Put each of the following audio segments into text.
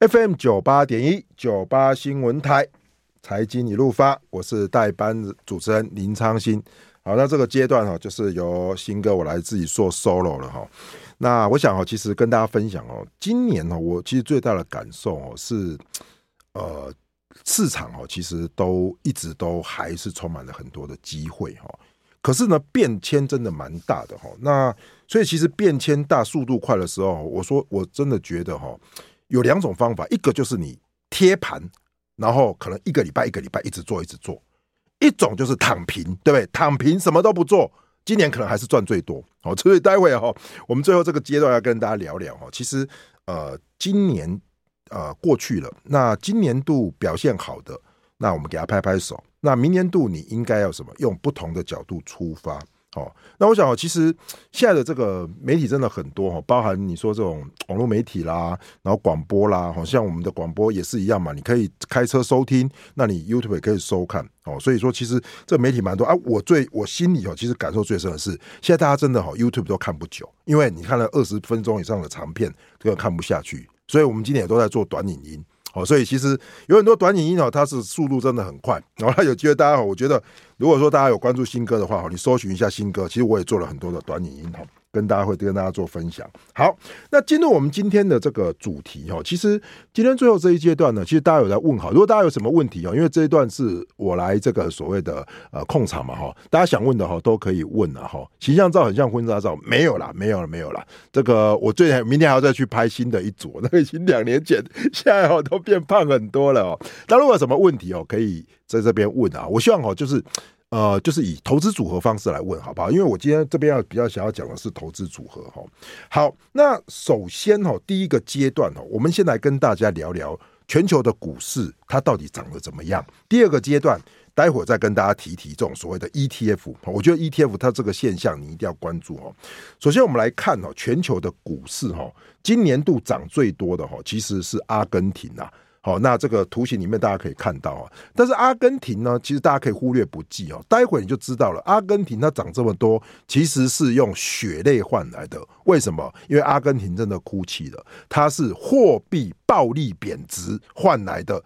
FM 九八点一九八新闻台财经一路发，我是代班主持人林昌兴。好，那这个阶段哈，就是由新哥我来自己做 solo 了哈。那我想哈，其实跟大家分享哦，今年呢，我其实最大的感受哦是，呃，市场哦，其实都一直都还是充满了很多的机会哈。可是呢，变迁真的蛮大的哈。那所以其实变迁大、速度快的时候，我说我真的觉得哈。有两种方法，一个就是你贴盘，然后可能一个礼拜一个礼拜一直做一直做；一种就是躺平，对不对？躺平什么都不做，今年可能还是赚最多。好，所以待会哈，我们最后这个阶段要跟大家聊聊哈。其实呃，今年呃过去了，那今年度表现好的，那我们给他拍拍手。那明年度你应该要什么？用不同的角度出发。哦，那我想，其实现在的这个媒体真的很多哈，包含你说这种网络媒体啦，然后广播啦，好像我们的广播也是一样嘛，你可以开车收听，那你 YouTube 也可以收看哦。所以说，其实这媒体蛮多啊。我最我心里哦，其实感受最深的是，现在大家真的哈 YouTube 都看不久，因为你看了二十分钟以上的长片，这个看不下去。所以我们今天也都在做短影音。哦，所以其实有很多短影音哦，它是速度真的很快。然后它有机会，大家好，我觉得如果说大家有关注新歌的话，你搜寻一下新歌，其实我也做了很多的短影音哈。跟大家会跟大家做分享。好，那进入我们今天的这个主题哈，其实今天最后这一阶段呢，其实大家有在问好，如果大家有什么问题哦，因为这一段是我来这个所谓的呃控场嘛哈，大家想问的哈都可以问了哈。形象照很像婚纱照，没有啦，没有了，没有了。这个我最近明天还要再去拍新的一组，那个已经两年前，现在哦都变胖很多了哦。那如果有什么问题哦，可以在这边问啊。我希望哦就是。呃，就是以投资组合方式来问，好不好？因为我今天这边要比较想要讲的是投资组合哈。好，那首先哈，第一个阶段哈，我们先来跟大家聊聊全球的股市它到底涨得怎么样。第二个阶段，待会儿再跟大家提提这种所谓的 ETF。我觉得 ETF 它这个现象你一定要关注哦。首先我们来看哈，全球的股市哈，今年度涨最多的哈，其实是阿根廷啊。好，那这个图形里面大家可以看到啊，但是阿根廷呢，其实大家可以忽略不计哦。待会你就知道了，阿根廷它涨这么多，其实是用血泪换来的。为什么？因为阿根廷真的哭泣了，它是货币暴力贬值换来的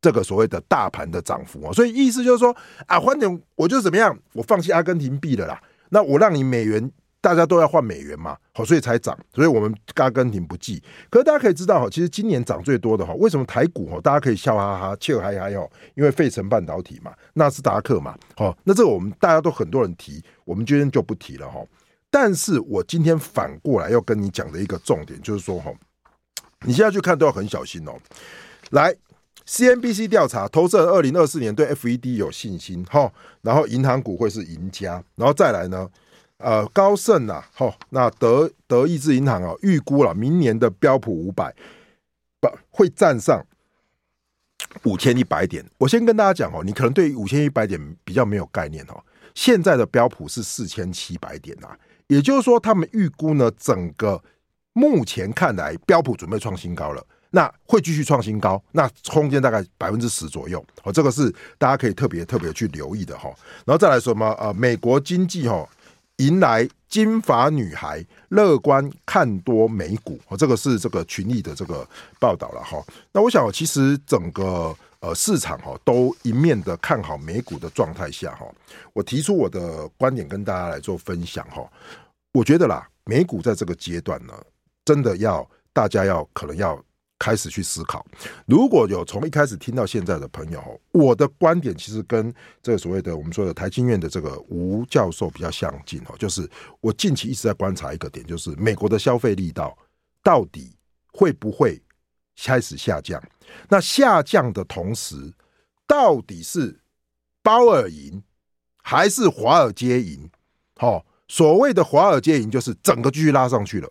这个所谓的大盘的涨幅啊。所以意思就是说啊，换点我就怎么样，我放弃阿根廷币了啦，那我让你美元。大家都要换美元嘛，好，所以才涨，所以我们阿根廷不计。可是大家可以知道哈，其实今年涨最多的哈，为什么台股哈，大家可以笑哈哈，笑嗨嗨哦，因为费城半导体嘛，纳斯达克嘛，好，那这个我们大家都很多人提，我们今天就不提了哈。但是我今天反过来要跟你讲的一个重点就是说哈，你现在去看都要很小心哦。来，CNBC 调查，投资人二零二四年对 FED 有信心哈，然后银行股会是赢家，然后再来呢？呃，高盛呐，好，那德德意志银行啊，预估了明年的标普五百不会站上五千一百点。我先跟大家讲哦，你可能对五千一百点比较没有概念哦。现在的标普是四千七百点呐，也就是说，他们预估呢，整个目前看来标普准备创新高了，那会继续创新高，那空间大概百分之十左右。哦，这个是大家可以特别特别去留意的哈。然后再来说嘛，呃，美国经济哈。迎来金发女孩，乐观看多美股，哦，这个是这个群益的这个报道了哈。那我想，其实整个呃市场哈都一面的看好美股的状态下哈，我提出我的观点跟大家来做分享哈。我觉得啦，美股在这个阶段呢，真的要大家要可能要。开始去思考，如果有从一开始听到现在的朋友，我的观点其实跟这个所谓的我们说的台经院的这个吴教授比较相近哦，就是我近期一直在观察一个点，就是美国的消费力道到底会不会开始下降？那下降的同时，到底是鲍尔赢还是华尔街赢？好，所谓的华尔街赢就是整个继续拉上去了，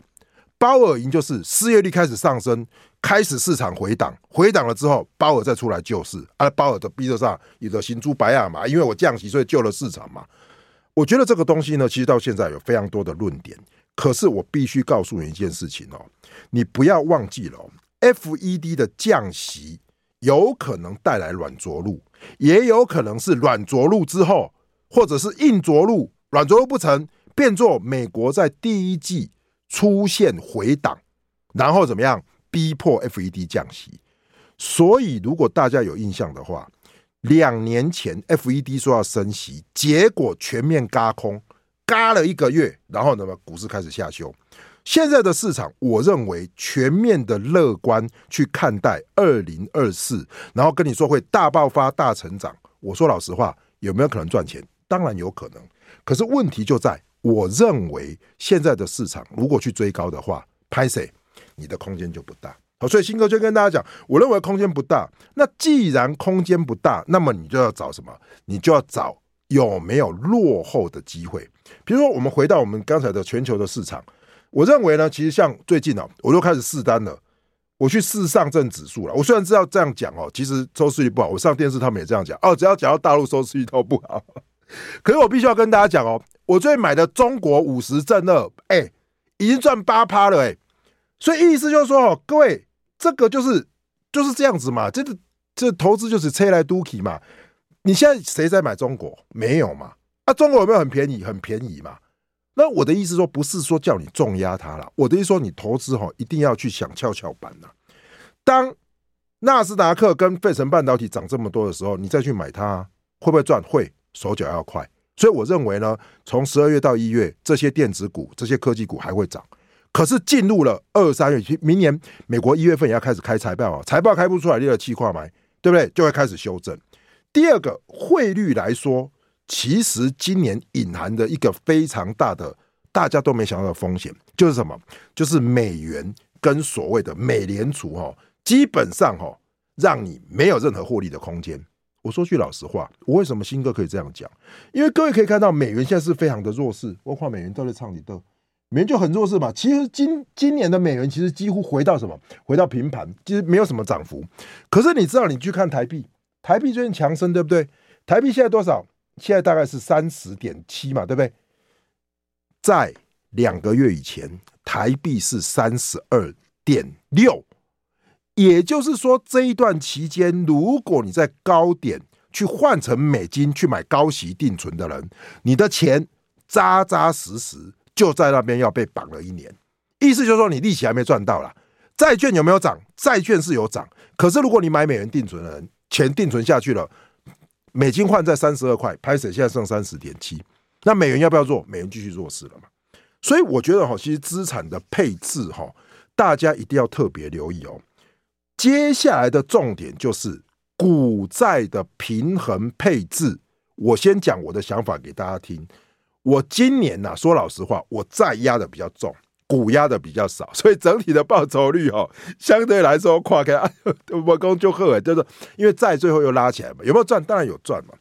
鲍尔赢就是失业率开始上升。开始市场回档，回档了之后，鲍尔再出来救市，啊，鲍尔的逼得上，你的行猪白啊嘛，因为我降息，所以救了市场嘛。我觉得这个东西呢，其实到现在有非常多的论点，可是我必须告诉你一件事情哦，你不要忘记了，FED 的降息有可能带来软着陆，也有可能是软着陆之后，或者是硬着陆，软着陆不成，变作美国在第一季出现回档，然后怎么样？逼迫 FED 降息。所以，如果大家有印象的话，两年前 FED 说要升息，结果全面嘎空，嘎了一个月，然后呢，股市开始下修。现在的市场，我认为全面的乐观去看待二零二四，然后跟你说会大爆发、大成长。我说老实话，有没有可能赚钱？当然有可能。可是问题就在，我认为现在的市场如果去追高的话，拍谁，你的空间就不大。好，所以新哥就跟大家讲，我认为空间不大。那既然空间不大，那么你就要找什么？你就要找有没有落后的机会。比如说，我们回到我们刚才的全球的市场，我认为呢，其实像最近啊，我都开始试单了，我去试上证指数了。我虽然知道这样讲哦，其实收视率不好。我上电视他们也这样讲哦，只要讲到大陆收视率都不好。可是我必须要跟大家讲哦，我最近买的中国五十正二，哎，已经赚八趴了，哎，所以意思就是说哦，各位。这个就是就是这样子嘛，这个这投资就是车来都去嘛。你现在谁在买中国？没有嘛？啊，中国有没有很便宜？很便宜嘛。那我的意思说，不是说叫你重压它了。我的意思说，你投资哈，一定要去想跷跷板呐。当纳斯达克跟费城半导体涨这么多的时候，你再去买它，会不会赚？会，手脚要快。所以我认为呢，从十二月到一月，这些电子股、这些科技股还会涨。可是进入了二三月，明年美国一月份也要开始开财报啊，财报开不出来，第二期快买，对不对？就会开始修正。第二个汇率来说，其实今年隐含的一个非常大的大家都没想到的风险，就是什么？就是美元跟所谓的美联储哈，基本上哈，让你没有任何获利的空间。我说句老实话，我为什么新歌可以这样讲？因为各位可以看到，美元现在是非常的弱势，包括美元都在唱你的。美元就很弱势嘛，其实今今年的美元其实几乎回到什么？回到平盘，其实没有什么涨幅。可是你知道，你去看台币，台币最近强升，对不对？台币现在多少？现在大概是三十点七嘛，对不对？在两个月以前，台币是三十二点六，也就是说，这一段期间，如果你在高点去换成美金去买高息定存的人，你的钱扎扎实实。就在那边要被绑了一年，意思就是说你利息还没赚到啦。债券有没有涨？债券是有涨，可是如果你买美元定存的人，钱定存下去了，美金换在三十二块，拍水现在剩三十点七，那美元要不要做？美元继续弱势了嘛？所以我觉得哈，其实资产的配置哈，大家一定要特别留意哦。接下来的重点就是股债的平衡配置。我先讲我的想法给大家听。我今年呐、啊，说老实话，我债压的比较重，股压的比较少，所以整体的报酬率哦，相对来说跨开啊，我公就喝，就是因为债最后又拉起来嘛，有没有赚？当然有赚嘛。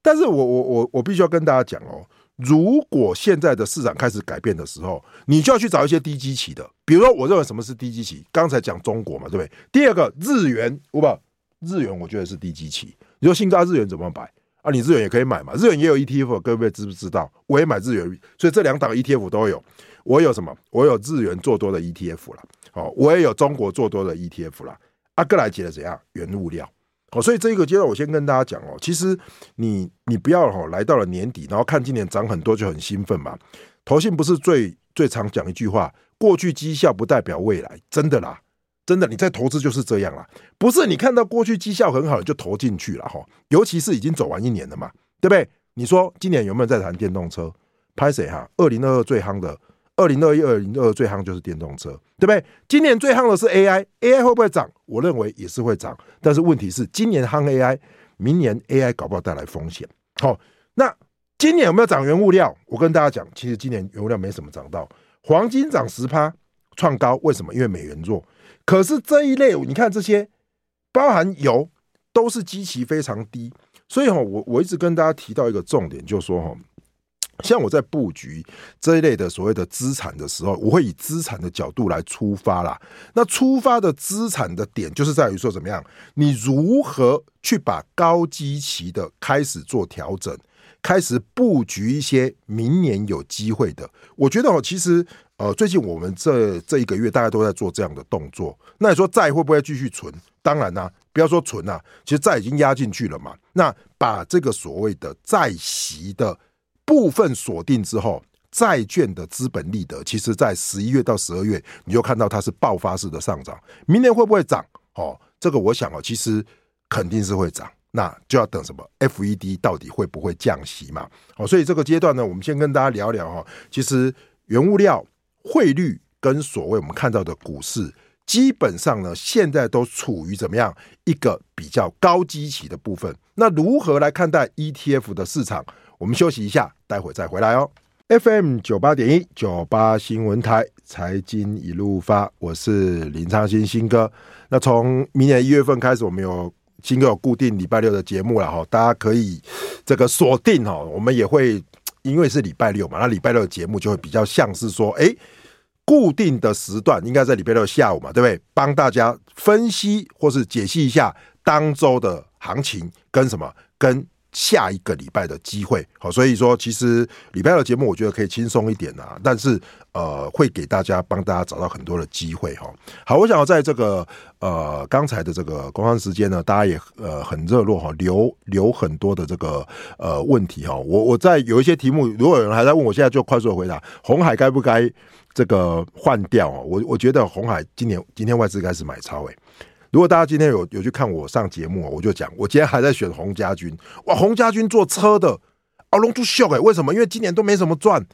但是我我我我必须要跟大家讲哦，如果现在的市场开始改变的时候，你就要去找一些低基期的，比如说，我认为什么是低基期？刚才讲中国嘛，对不对？第二个日元，我把日元我觉得是低基期。你说新高日元怎么摆？啊，你日元也可以买嘛，日元也有 ETF，各位知不知道？我也买日元，所以这两档 ETF 都有。我有什么？我有日元做多的 ETF 啦，哦，我也有中国做多的 ETF 啦。啊，各来结了怎样？原物料。哦，所以这一个阶段我先跟大家讲哦，其实你你不要哈，来到了年底，然后看今年涨很多就很兴奋嘛。投信不是最最常讲一句话，过去绩效不代表未来，真的啦。真的，你在投资就是这样啦，不是你看到过去绩效很好你就投进去了哈，尤其是已经走完一年了嘛，对不对？你说今年有没有在谈电动车？拍谁哈？二零二二最夯的，二零二一、二零二二最夯就是电动车，对不对？今年最夯的是 AI，AI 会不会涨？我认为也是会涨，但是问题是今年夯 AI，明年 AI 搞不好带来风险。好，那今年有没有涨原物料？我跟大家讲，其实今年原物料没什么涨到，黄金涨十趴创高，为什么？因为美元弱。可是这一类，你看这些，包含油，都是基期非常低，所以哈，我我一直跟大家提到一个重点，就是说哈，像我在布局这一类的所谓的资产的时候，我会以资产的角度来出发啦。那出发的资产的点，就是在于说怎么样，你如何去把高基期的开始做调整，开始布局一些明年有机会的。我觉得哦，其实。呃，最近我们这这一个月大家都在做这样的动作。那你说债会不会继续存？当然啦、不要说存啦、其实债已经压进去了嘛。那把这个所谓的债息的部分锁定之后，债券的资本利得，其实在十一月到十二月，你就看到它是爆发式的上涨。明年会不会涨？哦，这个我想哦，其实肯定是会涨。那就要等什么？FED 到底会不会降息嘛？好，所以这个阶段呢，我们先跟大家聊聊哈。其实原物料、汇率跟所谓我们看到的股市，基本上呢，现在都处于怎么样一个比较高基期的部分。那如何来看待 ETF 的市场？我们休息一下，待会再回来哦。FM 九八点一九八新闻台财经一路发，我是林昌新新哥。那从明年一月份开始，我们有。新哥有固定礼拜六的节目了哈，大家可以这个锁定哈，我们也会因为是礼拜六嘛，那礼拜六的节目就会比较像是说，哎，固定的时段应该在礼拜六下午嘛，对不对？帮大家分析或是解析一下当周的行情跟什么跟。下一个礼拜的机会，好，所以说其实礼拜的节目我觉得可以轻松一点啊，但是呃会给大家帮大家找到很多的机会哈。好，我想要在这个呃刚才的这个工商时间呢，大家也呃很热络哈，留留很多的这个呃问题哈。我我在有一些题目，如果有人还在问，我现在就快速的回答：红海该不该这个换掉？我我觉得红海今年今天外资开始买超诶、如果大家今天有有去看我上节目，我就讲，我今天还在选洪家军，哇，洪家军做车的，啊，龙珠秀哎，为什么？因为今年都没什么赚，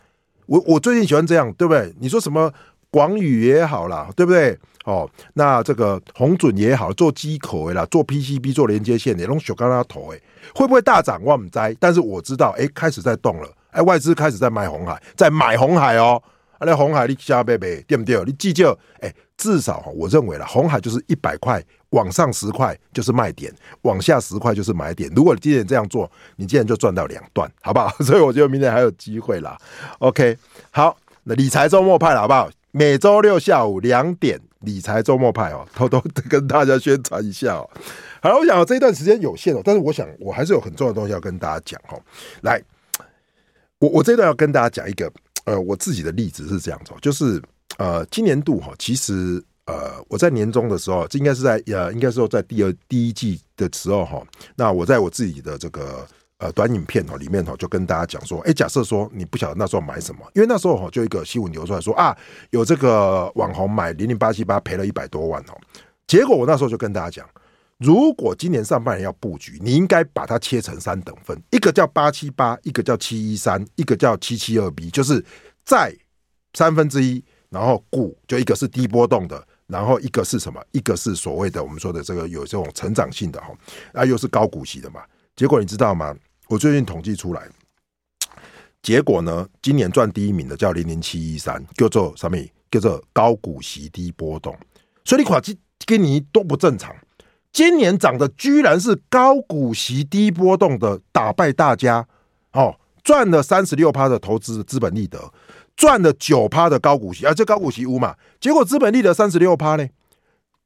我我最近喜欢这样，对不对？你说什么广宇也好啦，对不对？哦，那这个红准也好，做机口的啦，做 PCB 做连接线的，龙秀刚刚投哎，会不会大涨？我不知，但是我知道，哎，开始在动了，哎，外资开始在买红海，在买红海哦。那红海你加贝贝对不对？你记住，哎，至少我认为了，红海就是一百块往上十块就是卖点，往下十块就是买点。如果你今天这样做，你今天就赚到两段，好不好？所以我觉得明天还有机会啦。OK，好，那理财周末派了，好不好？每周六下午两点，理财周末派哦，偷偷跟大家宣传一下哦。好了，我想这一段时间有限哦，但是我想我还是有很重要的东西要跟大家讲哦。来，我我这段要跟大家讲一个。呃，我自己的例子是这样子，就是呃，今年度哈，其实呃，我在年终的时候，这应该是在呃，应该说在第二第一季的时候哈，那我在我自己的这个呃短影片哈里面哈，就跟大家讲说，哎，假设说你不晓得那时候买什么，因为那时候哈就一个新闻流出来说啊，有这个网红买零零八七八赔了一百多万哦，结果我那时候就跟大家讲。如果今年上半年要布局，你应该把它切成三等份，一个叫八七八，一个叫七一三，一个叫七七二 B，就是债三分之一，然后股就一个是低波动的，然后一个是什么？一个是所谓的我们说的这个有这种成长性的哈，啊又是高股息的嘛。结果你知道吗？我最近统计出来，结果呢，今年赚第一名的叫零零七一三，叫做什么？叫做高股息低波动，所以你看这跟你都不正常。今年涨的居然是高股息低波动的，打败大家哦，赚了三十六趴的投资资本利得，赚了九趴的高股息，啊、这高股息屋嘛，结果资本利得三十六趴呢。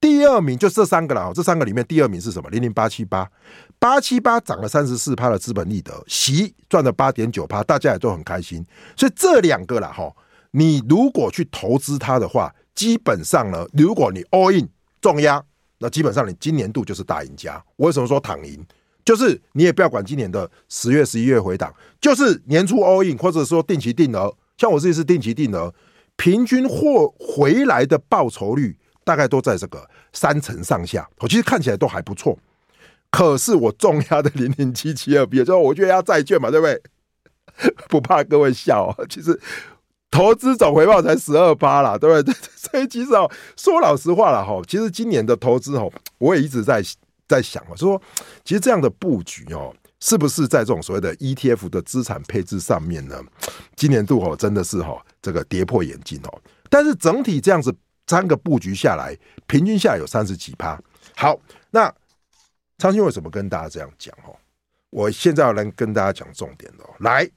第二名就这三个了，这三个里面第二名是什么？零零八七八，八七八涨了三十四趴的资本利得，息赚了八点九趴，大家也都很开心。所以这两个了哈，你如果去投资它的话，基本上呢，如果你 all in 重压。那基本上你今年度就是大赢家。我为什么说躺赢？就是你也不要管今年的十月、十一月回档，就是年初 all in 或者说定期定额。像我这次定期定额，平均获回来的报酬率大概都在这个三成上下。我其实看起来都还不错。可是我重压的零零七七二 B，就是我觉得要债券嘛，对不对？不怕各位笑，其实。投资总回报才十二趴啦，对不对？所以其实哦，说老实话了哈，其实今年的投资哦，我也一直在在想啊，说其实这样的布局哦，是不是在这种所谓的 ETF 的资产配置上面呢？今年度哦，真的是哈，这个跌破眼镜哦。但是整体这样子三个布局下来，平均下来有三十几趴。好，那昌兴为什么跟大家这样讲哦？我现在要来跟大家讲重点哦，来。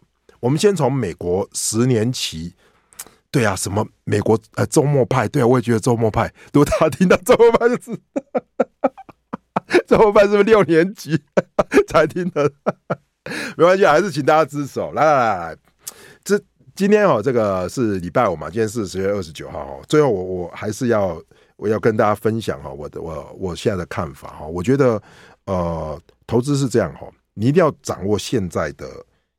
我们先从美国十年期，对啊，什么美国呃周末派，对啊，我也觉得周末派。如果大家听到周末派，就是 周末派是不是六年级 才听的？没关系，还是请大家支持哦。来来来，这今天哦，这个是礼拜五嘛，今天是十月二十九号哦。最后我我还是要我要跟大家分享哈，我的我我现在的看法哈。我觉得呃，投资是这样哈，你一定要掌握现在的。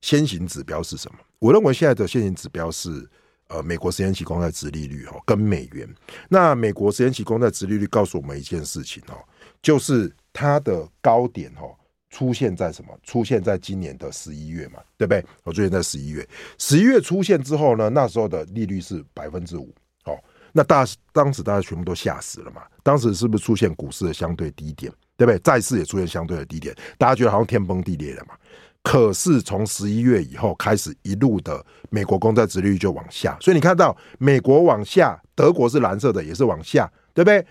先行指标是什么？我认为现在的先行指标是呃美国十年期公债殖利率哈跟美元。那美国十年期公债殖利率告诉我们一件事情哦，就是它的高点哦。出现在什么？出现在今年的十一月嘛，对不对？我出现在十一月，十一月出现之后呢，那时候的利率是百分之五，哦，那大当时大家全部都吓死了嘛。当时是不是出现股市的相对低点，对不对？债市也出现相对的低点，大家觉得好像天崩地裂了嘛。可是从十一月以后开始，一路的美国公债殖利率就往下，所以你看到美国往下，德国是蓝色的，也是往下，对不对？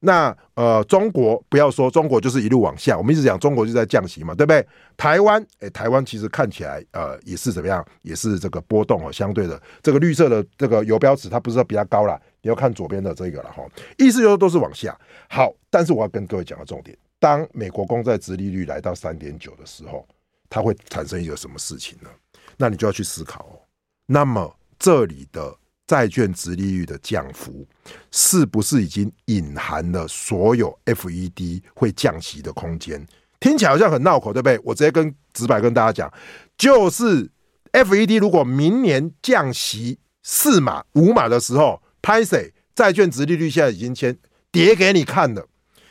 那呃，中国不要说，中国就是一路往下。我们一直讲中国就在降息嘛，对不对？台湾，哎，台湾其实看起来呃也是怎么样，也是这个波动哦，相对的这个绿色的这个游标尺，它不是说比较高啦，你要看左边的这个了哈。意思就是都是往下。好，但是我要跟各位讲个重点，当美国公债殖利率来到三点九的时候，它会产生一个什么事情呢？那你就要去思考哦。那么这里的。债券殖利率的降幅是不是已经隐含了所有 FED 会降息的空间？听起来好像很绕口，对不对？我直接跟直白跟大家讲，就是 FED 如果明年降息四码五码的时候，拍谁债券殖利率现在已经先跌给你看了。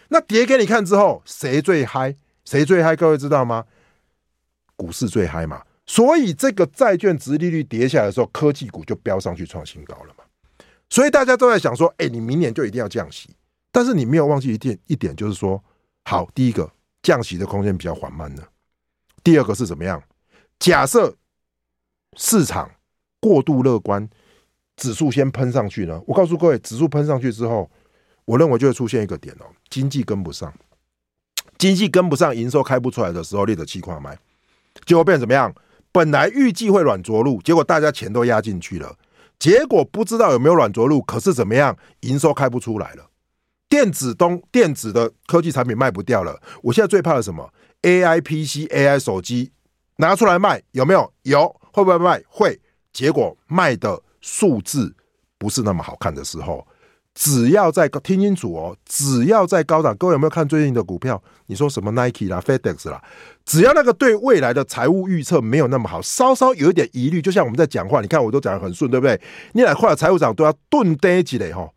那跌给你看之后，谁最嗨？谁最嗨？各位知道吗？股市最嗨嘛。所以这个债券殖利率跌下来的时候，科技股就飙上去创新高了嘛。所以大家都在想说，哎，你明年就一定要降息，但是你没有忘记一点一点，就是说，好，第一个降息的空间比较缓慢呢。第二个是怎么样？假设市场过度乐观，指数先喷上去呢？我告诉各位，指数喷上去之后，我认为就会出现一个点哦，经济跟不上，经济跟不上，营收开不出来的时候，列的气矿卖，结果变成怎么样？本来预计会软着陆，结果大家钱都压进去了，结果不知道有没有软着陆，可是怎么样，营收开不出来了，电子东电子的科技产品卖不掉了。我现在最怕的什么？AI PC、AI 手机拿出来卖有没有？有，会不会卖？会。结果卖的数字不是那么好看的时候。只要在听清楚哦，只要在高档，各位有没有看最近的股票？你说什么 Nike 啦、FedEx 啦，只要那个对未来的财务预测没有那么好，稍稍有一点疑虑，就像我们在讲话，你看我都讲得很顺，对不对？你来换了财务长都要顿呆几嘞哈？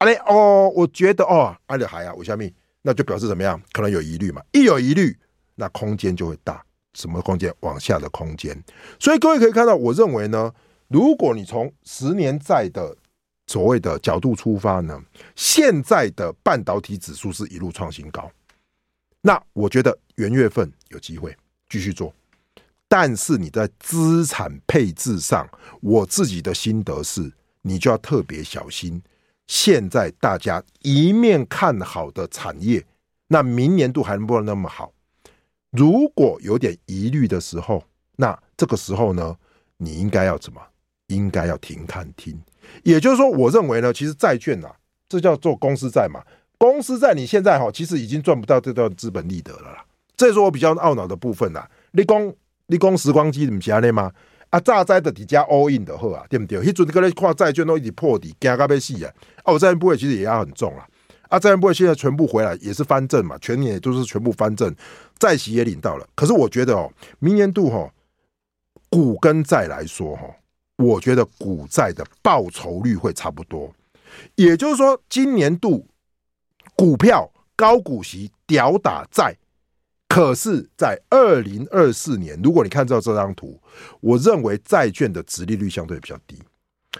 阿嘞哦，我觉得哦，阿里还啊，我下面那就表示怎么样？可能有疑虑嘛，一有疑虑，那空间就会大，什么空间？往下的空间。所以各位可以看到，我认为呢，如果你从十年债的所谓的角度出发呢，现在的半导体指数是一路创新高，那我觉得元月份有机会继续做，但是你在资产配置上，我自己的心得是，你就要特别小心。现在大家一面看好的产业，那明年度还能不能那么好？如果有点疑虑的时候，那这个时候呢，你应该要怎么？应该要停看听。也就是说，我认为呢，其实债券呐，这叫做公司债嘛。公司债你现在哈，其实已经赚不到这段资本利得了啦。这是我比较懊恼的部分啦。你讲你讲时光机怎么讲的吗？啊，炸灾的底加 all in 的好啊，对不对？迄阵个咧看债券都一直破底，惊到要死啊！哦，债券部位其实也压很重啊。啊，债券部位现在全部回来也是翻正嘛，全年也都是全部翻正，债息也领到了。可是我觉得哦，明年度哈，股跟债来说哈。我觉得股债的报酬率会差不多，也就是说，今年度股票高股息屌打债，可是，在二零二四年，如果你看到这张图，我认为债券的殖利率相对比较低。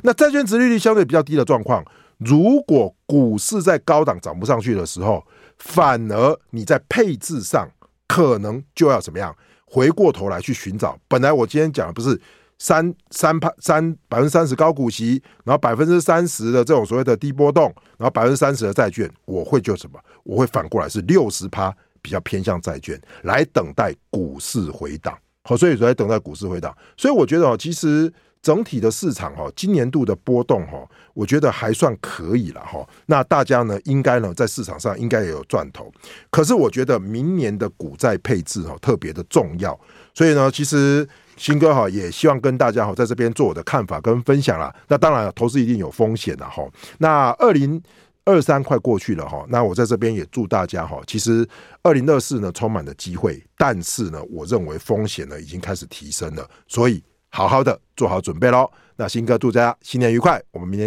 那债券殖利率相对比较低的状况，如果股市在高档涨不上去的时候，反而你在配置上可能就要怎么样？回过头来去寻找。本来我今天讲的不是。三三趴三百分之三十高股息，然后百分之三十的这种所谓的低波动，然后百分之三十的债券，我会就什么？我会反过来是六十趴比较偏向债券，来等待股市回档。好，所以说来等待股市回档。所以我觉得哦，其实整体的市场哈，今年度的波动哈，我觉得还算可以了哈。那大家呢，应该呢在市场上应该也有赚头。可是我觉得明年的股债配置哈特别的重要。所以呢，其实。新哥哈也希望跟大家哈在这边做我的看法跟分享啦。那当然，投资一定有风险的哈。那二零二三快过去了哈，那我在这边也祝大家哈，其实二零二四呢充满了机会，但是呢，我认为风险呢已经开始提升了，所以好好的做好准备喽。那新哥祝大家新年愉快，我们明天。